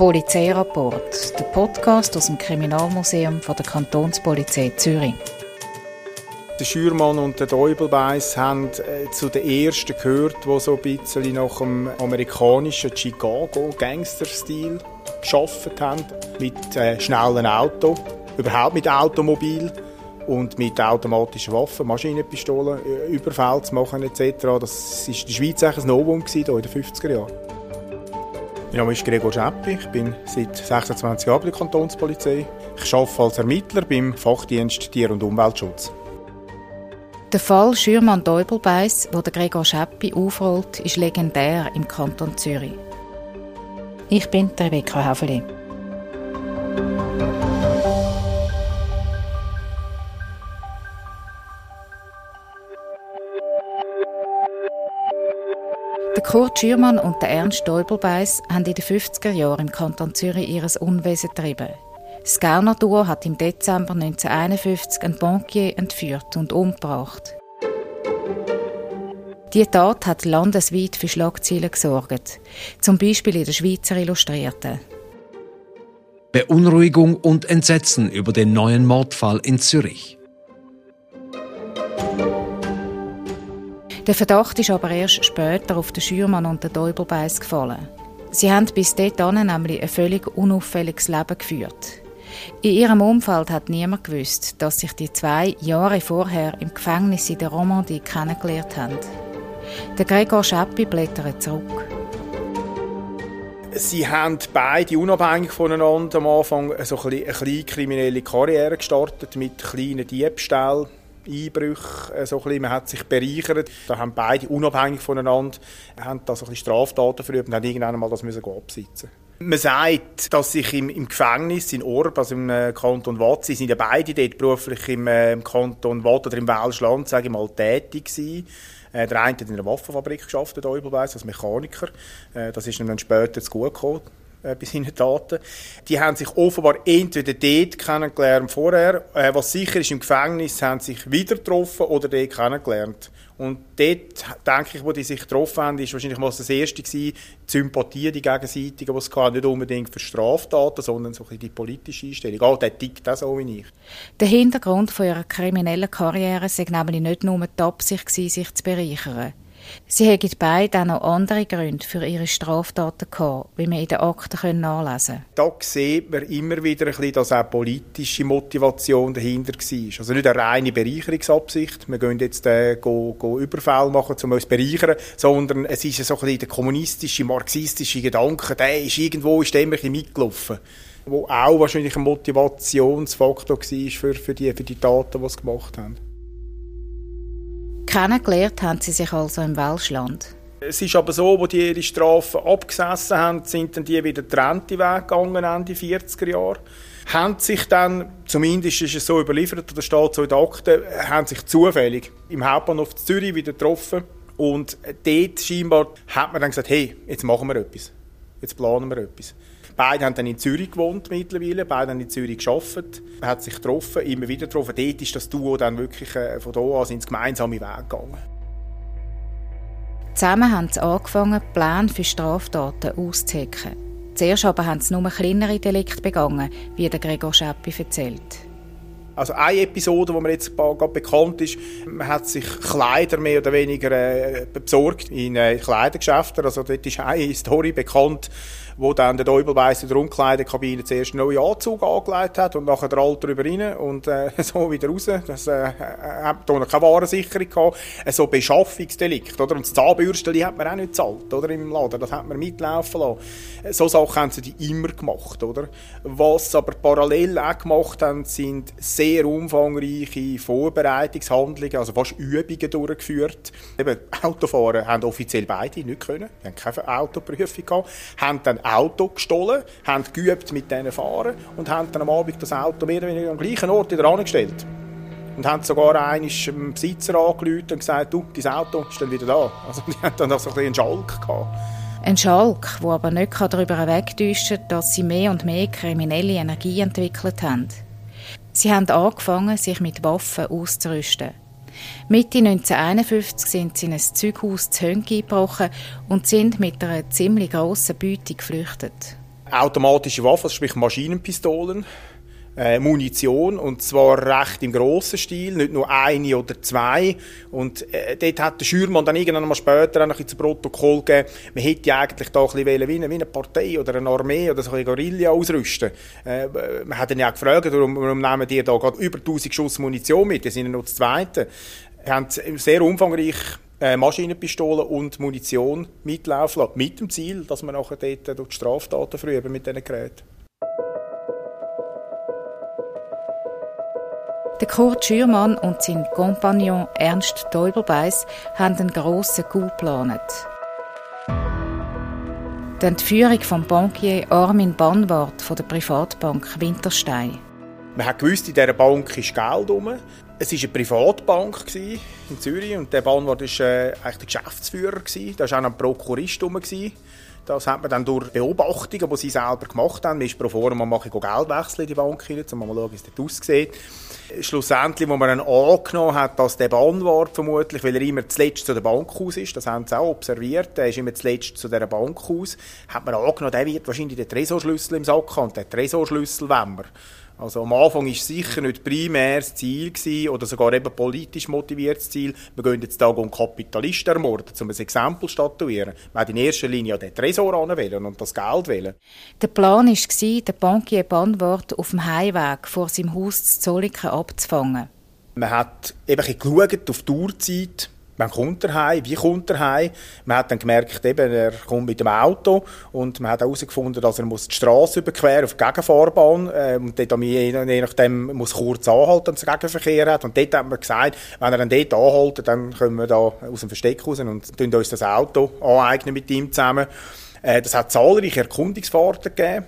Polizeirapport, der Podcast aus dem Kriminalmuseum der Kantonspolizei Zürich. Der Schürmann und der Deubelbeiss haben äh, zu den ersten gehört, die so ein bisschen nach dem amerikanischen Chicago-Gangster-Stil geschafft haben. Mit äh, schnellen Autos, überhaupt mit Automobil und mit automatischen Waffen, Maschinenpistolen, äh, Überfälle zu machen etc. Das war in der Schweiz ein Novum in den 50er Jahren. Mein Name ist Gregor Scheppi, ich bin seit 26 Jahren bei der Kantonspolizei. Ich arbeite als Ermittler beim Fachdienst Tier- und Umweltschutz. Der Fall Schürmann-Deubelbeiss, wo der Gregor Scheppi aufrollt, ist legendär im Kanton Zürich. Ich bin Rebecca Häfeli. Der Kurt Schürmann und der Ernst Stäubelbeiss haben in den 50er Jahren im Kanton Zürich ihr Unwesen getrieben. Das Gauner Duo hat im Dezember 1951 einen Bankier entführt und umgebracht. Die Tat hat landesweit für Schlagzeilen gesorgt, zum Beispiel in der Schweizer Illustrierten. Beunruhigung und Entsetzen über den neuen Mordfall in Zürich. Der Verdacht ist aber erst später auf den Schürmann und den Däubelbeiss gefallen. Sie haben bis dahin nämlich ein völlig unauffälliges Leben geführt. In ihrem Umfeld hat niemand gewusst, dass sich die zwei Jahre vorher im Gefängnis in der Romandie kennengelernt haben. Der Gregor Scheppi blättert zurück. Sie haben beide unabhängig voneinander am Anfang so eine kleine kriminelle Karriere gestartet mit kleinen Diebstählen Einbrüche, äh, so ein bisschen, man hat sich bereichert. Da haben beide unabhängig voneinander haben da so ein Straftaten verübt und haben irgendwann mal das müssen absitzen. Man sagt, dass sich im, im Gefängnis in Orb, also im äh, Kanton Watt, sie sind ja beide dort beruflich im, äh, im Kanton Watt oder im Welschland, sage ich mal, tätig gewesen. Äh, der eine hat in einer Waffenfabrik geschafft, als Mechaniker. Äh, das ist ihm dann später zu gut gekommen äh, bei seinen Taten. Die haben sich offenbar entweder dort kennengelernt vorher, äh, was sicher ist, im Gefängnis haben sich wieder getroffen oder dort kennengelernt. Und dort, denke ich, wo die sich getroffen haben, ist wahrscheinlich mal das Erste gewesen, die Sympathie, die gegenseitige, die es nicht unbedingt für Straftaten, sondern so ein bisschen die politische Einstellung. Ah, der tickt auch so wie ich. Der Hintergrund von ihrer kriminellen Karriere war nämlich nicht nur die Absicht, gewesen, sich zu bereichern. Sie haben beide auch noch andere Gründe für ihre Straftaten gehabt, wie wir in den Akten nachlesen können. Da sieht man immer wieder ein bisschen, dass auch politische Motivation dahinter war. Also nicht eine reine Bereicherungsabsicht, wir gehen jetzt äh, go, go Überfall machen, um uns zu bereichern, sondern es ist so ein bisschen der kommunistische, marxistische Gedanke, der ist irgendwo ist immer ein mitgelaufen wo auch wahrscheinlich ein Motivationsfaktor war für, für, die, für die Taten, die sie gemacht haben. Kennengelernt haben sie sich also im Welschland. Es ist aber so, wo die ihre Strafen abgesessen haben, sind dann die wieder getrennte Weg gegangen Ende 40er Jahre. Haben sich dann, zumindest ist es so überliefert, oder steht so in der Akte, haben sich zufällig im Hauptbahnhof Zürich wieder getroffen. Und dort scheinbar hat man dann gesagt, hey, jetzt machen wir etwas. Jetzt planen wir etwas. Beide haben dann in Zürich gewohnt mittlerweile, beide haben in Zürich geschafft, hat sich getroffen, immer wieder getroffen. Dort ist das Duo dann wirklich äh, von da an ins gemeinsame Weg gegangen. Zusammen haben sie angefangen, Pläne für Straftaten auszuhacken. Zuerst aber haben sie nur kleinere Delikte begangen, wie der Gregor Scheppi erzählt. Also eine Episode, die mir jetzt gerade bekannt ist, man hat sich Kleider mehr oder weniger äh, besorgt in äh, Kleidergeschäften. Also dort ist eine Story bekannt, wo dann der Däubelweiss in der Umkleidekabine zuerst einen neuen Anzug angelegt hat und nachher der alte drüber rein und äh, so wieder raus. Das äh, hat da keine Warensicherung gehabt. Äh, so Beschaffungsdelikt, oder? Und das Zahnbürstchen hat man auch nicht gezahlt, oder? Im Laden. Das hat man mitlaufen lassen. Äh, so Sachen haben sie die immer gemacht, oder? Was aber parallel auch gemacht haben, sind sehr umfangreiche Vorbereitungshandlungen, also fast Übungen durchgeführt. Eben, Autofahren haben offiziell beide nicht können. Die haben keine Autoprüfung gehabt. Haben dann Auto gestohlen, haben geübt mit denen fahren und haben dann am Abend das Auto mehr oder weniger am gleichen Ort wieder angestellt. Und haben sogar einen Besitzer angerufen und gesagt, du, dein Auto dann wieder da. Also die haben dann so ein einen Schalk gehabt. Ein Schalk, der aber nicht darüber hinwegtäuschen kann, dass sie mehr und mehr kriminelle Energie entwickelt haben. Sie haben angefangen, sich mit Waffen auszurüsten. Mitte 1951 sind sie in ein Zeughaus zu Höngi eingebrochen und sind mit einer ziemlich grossen Beute geflüchtet. automatische Waffen, sprich Maschinenpistolen, äh, Munition und zwar recht im grossen Stil, nicht nur eine oder zwei und äh, dort hat der Schürmann dann irgendwann mal später auch noch ein Protokoll gegeben, man hätte ja eigentlich da ein bisschen wie eine, wie eine Partei oder eine Armee oder so eine Guerilla ausrüsten. Äh, man hat dann ja gefragt, warum, warum nehmen die da gerade über 1000 Schuss Munition mit, die sind ja noch das Zweite. Wir haben sehr umfangreich äh, Maschinenpistolen und Munition mitlaufen lassen, mit dem Ziel, dass man nachher dort die Straftaten früher mit diesen Geräten. Der Kurt Schürmann und sein Kompagnon Ernst Teubelbeis haben einen grossen Coup geplant. Die Entführung vom Bankier Armin Banwart von der Privatbank Winterstein. Man hat gewusst, in dieser Bank ist Geld rum. Es war eine Privatbank in Zürich und der Banwart war äh, eigentlich der Geschäftsführer. Da war auch ein Prokurist rum. Das hat man dann durch Beobachtungen, die sie selber gemacht haben. Man ist pro forma mache ich Geldwechsel in die Bank rein, um mal zu schauen, wie es aussieht. Schlussendlich, wo man dann angenommen hat, dass der Banwart vermutlich, weil er immer zuletzt zu der Bank aus ist, das haben sie auch observiert, er ist immer zuletzt zu dieser Bank aus, hat man angenommen, der wird wahrscheinlich den Tresorschlüssel im Sack haben und den Tresorschlüssel wollen wir. Also am Anfang war sicher nicht primär das Ziel gewesen, oder sogar eben politisch motiviertes Ziel, wir gehen jetzt da um Kapitalisten ermorden, um ein Exempel zu statuieren. Wir in erster Linie den Tresor anwählen und das Geld wählen. Der Plan war, den Bankier Banwart auf dem Heimweg vor seinem Haus zu Zolliken abzufangen. Man hat eben geschaut auf die Uhrzeit, Wann kommt er heim? Wie kommt er heim? Man hat dann gemerkt, eben, er kommt mit dem Auto und man hat herausgefunden, dass er muss die Straße überqueren auf die Gegenfahrbahn äh, und dort je, je nachdem muss kurz anhalten, wenn es Gegenverkehr hat. Und dort hat man gesagt, wenn er dann dort anhalten, dann können wir da aus dem Versteck raus und tun uns das Auto aneignen mit ihm zusammen. Äh, das hat zahlreiche Erkundungsfahrten gegeben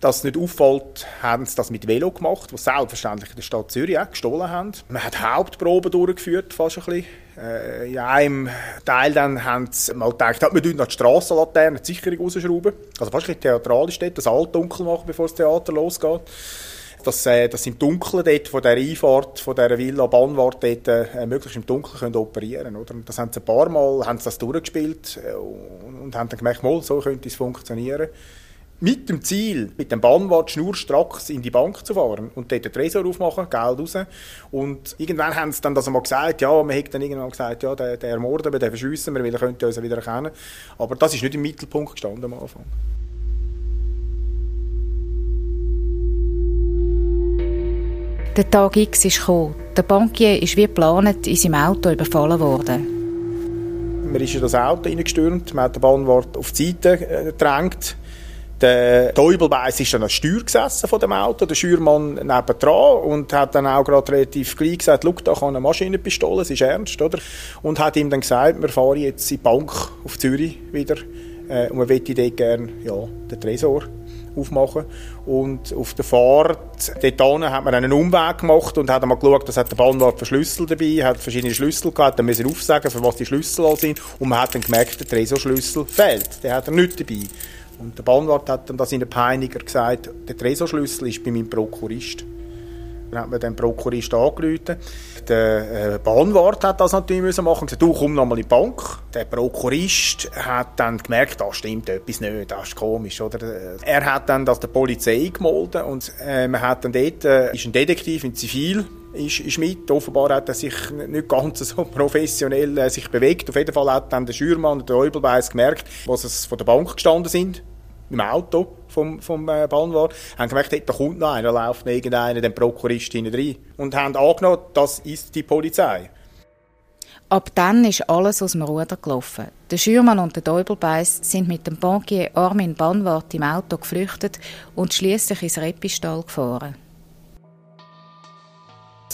dass es nicht auffällt, haben sie das mit Velo gemacht, was selbstverständlich in der Stadt Zürich auch gestohlen haben. Man hat Hauptproben durchgeführt, fast ein bisschen. Äh, in einem Teil dann haben sie mal gedacht, wir noch die Strassenlaterne, die Sicherung rausschrauben. Also fast ein theatralisch dort, das Altdunkel machen, bevor das Theater losgeht. Dass, äh, dass im Dunkeln dort von der Einfahrt, von dieser Villa Bahnwart dort äh, möglichst im Dunkeln können operieren oder? Das haben sie ein paar Mal haben sie das durchgespielt äh, und, und haben dann gemerkt, mal, so könnte es funktionieren mit dem Ziel, mit dem Bahnwart schnurstracks in die Bank zu fahren und dort den Tresor aufmachen, Geld raus. Und irgendwann haben sie dann das einmal gesagt, ja, man hat dann irgendwann gesagt, ja, den, den ermorden wir, den verschiessen wir, weil er könnte uns wieder erkennen. Aber das ist nicht im Mittelpunkt gestanden am Anfang. Der Tag X ist gekommen. Der Bankier ist wie geplant in seinem Auto überfallen worden. Man ist in das Auto reingestürmt, man hat den Bahnwart auf die Seite äh, gedrängt der Täubelbeiss ist dann an Steuer gesessen von dem Auto, der Schürmann nebendran und hat dann auch gerade relativ gleich gesagt, schau, da kann eine Maschinenpistole, es ist ernst, oder? Und hat ihm dann gesagt, wir fahren jetzt in die Bank auf Zürich wieder äh, und wir möchten dort gerne ja, den Tresor aufmachen. Und auf der Fahrt dort hat man einen Umweg gemacht und hat mal geschaut, dass hat der Bahnwart für dabei, hat verschiedene Schlüssel gehabt, dann müssen aufsagen, für was die Schlüssel sind und man hat dann gemerkt, der Tresorschlüssel fehlt, der hat er nicht dabei. Und der Bahnwart hat dann das in den Peiniger gesagt, der Tresorschlüssel ist bei meinem Prokurist. Dann hat man den Prokurist angerufen. Der äh, Bahnwart hat das natürlich machen. Gesagt, du komm nochmal in die Bank. Der Prokurist hat dann gemerkt, da stimmt etwas nicht, das ist komisch, oder? Er hat dann das der Polizei gemolden und äh, man hat dann dort, äh, ist ein Detektiv in Zivil ist, ist mit. Offenbar hat er sich nicht ganz so professionell äh, sich bewegt. Auf jeden Fall hat dann der Schürmann und der Eubelweiss gemerkt, was es von der Bank gestanden sind im Auto vom, vom äh, Bahnwart, haben gemerkt, hey, da kommt noch einer, da läuft noch irgendeiner, den Prokurist hinein rein. Und haben angenommen, das ist die Polizei. Ab dann ist alles aus dem Ruder gelaufen. Der Schürmann und der Däubelbeiss sind mit dem Bankier Armin Banwart im Auto geflüchtet und schließlich ins Repistal gefahren.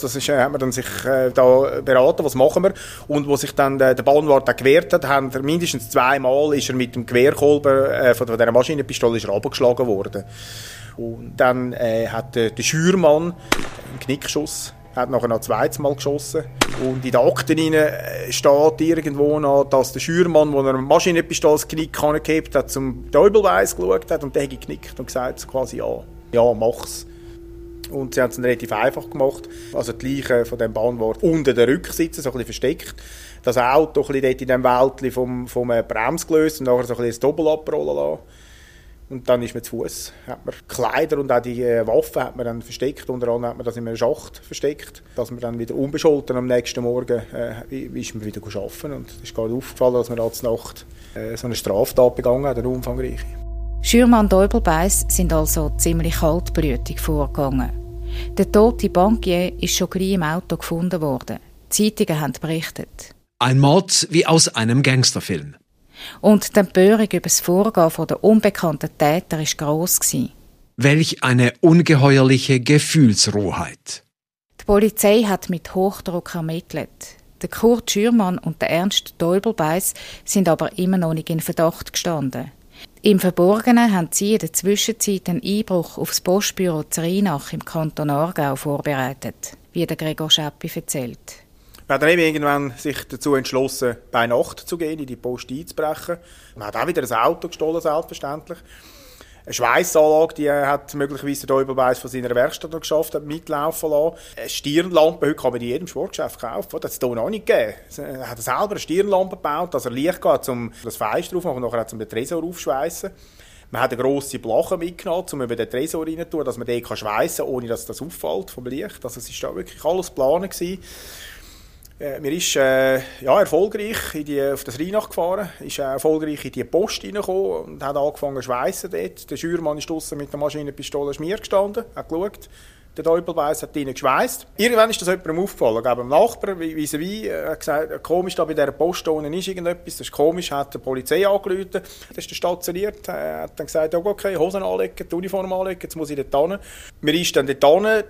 Das ist, äh, hat man dann sich äh, da beraten, was machen wir. Und wo sich dann äh, der Bahnwart gewehrt hat, haben er mindestens zweimal ist er mit dem Gewehrkolben äh, von dieser Maschinenpistole ist abgeschlagen worden. Und dann äh, hat äh, der Schürmann einen Knickschuss hat nachher noch ein zweites Mal geschossen. Und in den Akten äh, steht irgendwo noch, dass der Schürmann, der eine Maschinenpistole das Knick gehabt hat, zum Täubelweiss geschaut hat und der hat geknickt und gesagt quasi, ja, ja, mach's. Und sie haben es relativ einfach gemacht. Also die Leiche von dem Bahnwart unter der Rücksitze, so ein bisschen versteckt. Das Auto ein bisschen dort in dem Wäldchen vom, vom äh, Brems gelöst und nachher so ein bisschen das Doppel abrollen lassen. Und dann ist man zu Fuß, hat man Kleider und auch die äh, Waffen hat man dann versteckt. Unter anderem hat man das in einem Schacht versteckt, dass man dann wieder unbescholten am nächsten Morgen äh, ist man wieder arbeiten. Und es ist gerade aufgefallen, dass man als Nacht äh, so eine Straftat begangen hat, eine umfangreiche. Schürmann und Eubelbeiss sind also ziemlich kaltblütig vorgegangen. Der tote Bankier ist schon gleich im Auto gefunden worden. Die Zeitungen haben berichtet. Ein Mord wie aus einem Gangsterfilm. Und die Empörung über das Vorgehen der unbekannten Täter war gross. Welch eine ungeheuerliche Gefühlsrohheit. Die Polizei hat mit Hochdruck ermittelt. Der Kurt Schürmann und der Ernst Deubelbeiss sind aber immer noch nicht in Verdacht gestanden. Im Verborgenen haben sie in der Zwischenzeit einen Einbruch aufs Postbüro Zerinach im Kanton Aargau vorbereitet, wie der Gregor Scheppi erzählt. Man dann eben irgendwann sich dazu entschlossen, bei Nacht zu gehen, in die Post einzubrechen. Man hat auch wieder ein Auto gestohlen, selbstverständlich. Eine Schweissanlage, die hat möglicherweise der Überweis von seiner Werkstatt noch geschafft, hat mitlaufen lassen. Eine Stirnlampe, heute kann man die jedem Sportgeschäft kaufen. Das hat es hier noch nicht gegeben. Er hat selber eine Stirnlampe gebaut, dass er Licht geht, um das Fenster drauf und nachher zum den Tresor aufschweissen. Man hat eine grosse Blache mitgenommen, um über den Tresor rein zu dass man den schweissen kann, ohne dass das auffällt vom Licht. Also es war da wirklich alles geplant. Äh, wir ist äh, ja, erfolgreich in die, auf das Rheinach gefahren, ist äh, erfolgreich in die Post reingekommen und hat angefangen zu schweissen dort. Der Schürmann ist draussen mit der Maschinenpistole Schmier gestanden, hat geschaut. Der Teufelweiss hat ihnen geschweißt. Irgendwann ist das jemandem aufgefallen. Ich einem Nachbar, wie, wie, wie äh, hat gesagt, komisch, da bei dieser Post unten ist irgendetwas, das ist komisch, hat die Polizei angerufen. Das ist stationiert, Er hat dann gesagt, okay, Hosen anlegen, die Uniform anlegen, jetzt muss ich dort hin. Wir ist dann dort hin,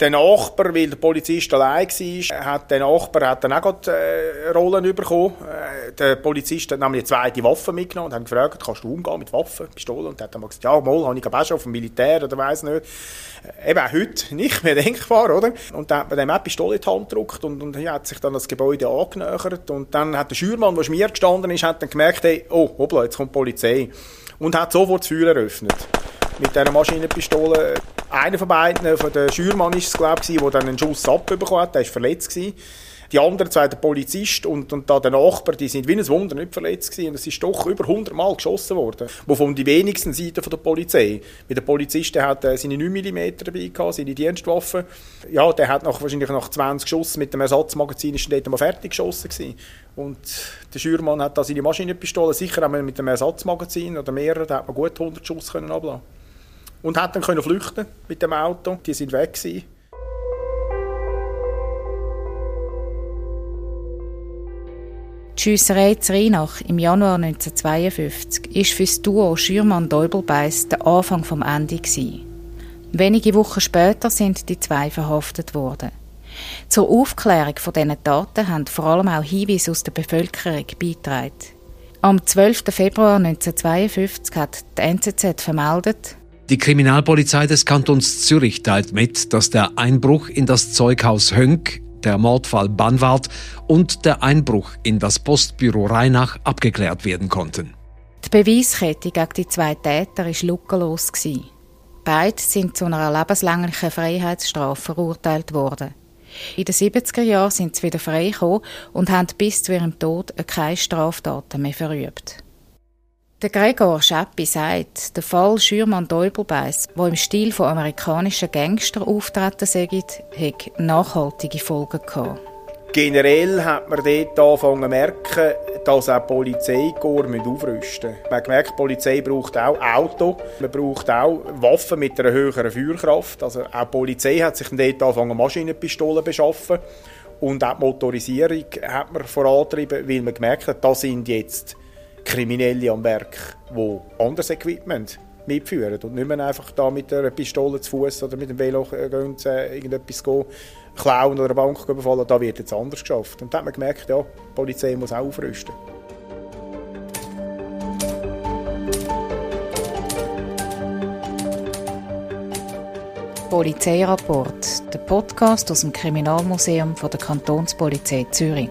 der Nachbar, weil der Polizist allein war, hat der Nachbar hat dann auch gerade, äh, Rollen bekommen. Äh, der Polizist hat nämlich eine zweite Waffe mitgenommen und hat gefragt, kannst du umgehen mit Waffen, Pistolen? Und er hat dann gesagt, ja, mal, habe ich auch schon vom Militär oder weiss nicht. Äh, eben auch heute nicht mehr denkbar, oder? Und dann hat man dem auch die Pistole in die Hand gedrückt und, und hat sich dann das Gebäude angenähert. Und dann hat der Schürmann, der mir gestanden ist, hat dann gemerkt, hey, oh, hoppla, jetzt kommt die Polizei. Und hat sofort das Feuer eröffnet mit dieser Maschinenpistole. Einer von beiden, von der Schürmann ist es, glaube ich, der dann einen Schuss abbekommen hat, der war verletzt. Die anderen zwei, der Polizist und, und da der Nachbar, die sind wie ein Wunder nicht verletzt gewesen. Es ist doch über 100 Mal geschossen worden. Wovon die wenigsten Seiten von der Polizei. Weil der Polizist, der hat äh, seine 9 mm dabei gehabt, seine Dienstwaffe. Ja, der hat nach, wahrscheinlich nach 20 Schuss mit dem Ersatzmagazin ist dort mal fertig geschossen gewesen. Und der Schürmann hat da seine Maschinenpistole, sicher auch mit dem Ersatzmagazin oder mehreren, da hat man gut 100 Schuss können ablassen und hat dann können flüchten mit dem Auto. Die sind weg gewesen. Die Schiesserei zu Rheinach im Januar 1952 war für das Duo Schürmann-Däubelbeiss der Anfang vom Ende. Wenige Wochen später sind die zwei verhaftet worden. Zur Aufklärung von diesen Taten haben vor allem auch Hinweise aus der Bevölkerung beigetragen. Am 12. Februar 1952 hat die NZZ vermeldet, die Kriminalpolizei des Kantons Zürich teilt mit, dass der Einbruch in das Zeughaus Hönk, der Mordfall Bannwart und der Einbruch in das Postbüro Rheinach abgeklärt werden konnten. Die Beweiskette gegen die zwei Täter war lückenlos. Beide sind zu einer lebenslänglichen Freiheitsstrafe verurteilt worden. In den 70er Jahren sind sie wieder freigekommen und haben bis zu ihrem Tod keine Straftaten mehr verübt. Der Gregor Scheppi sagt, der Fall Schürmann-Däubelbeiss, der im Stil von amerikanischen Gangster auftreten sei, hat nachhaltige Folgen gehabt. Generell hat man dort angefangen zu merken, dass auch Polizeikorps aufrüsten müssen. Man hat gemerkt, die Polizei braucht auch Auto, man braucht auch Waffen mit einer höheren Feuerkraft. Also auch die Polizei hat sich dort angefangen, Maschinenpistolen zu beschaffen. Und auch die Motorisierung hat man vorantrieben, weil man gemerkt hat, da sind jetzt Kriminelle am Werk, die anderes Equipment mitführen und nicht mehr einfach da mit einer Pistole zu Fuß oder mit dem Velo gehen, äh, irgendetwas gehen, klauen oder eine Bank überfallen. Da wird jetzt anders geschafft. Und da hat man gemerkt, ja, die Polizei muss auch aufrüsten. Polizeirapport, der Podcast aus dem Kriminalmuseum von der Kantonspolizei Zürich.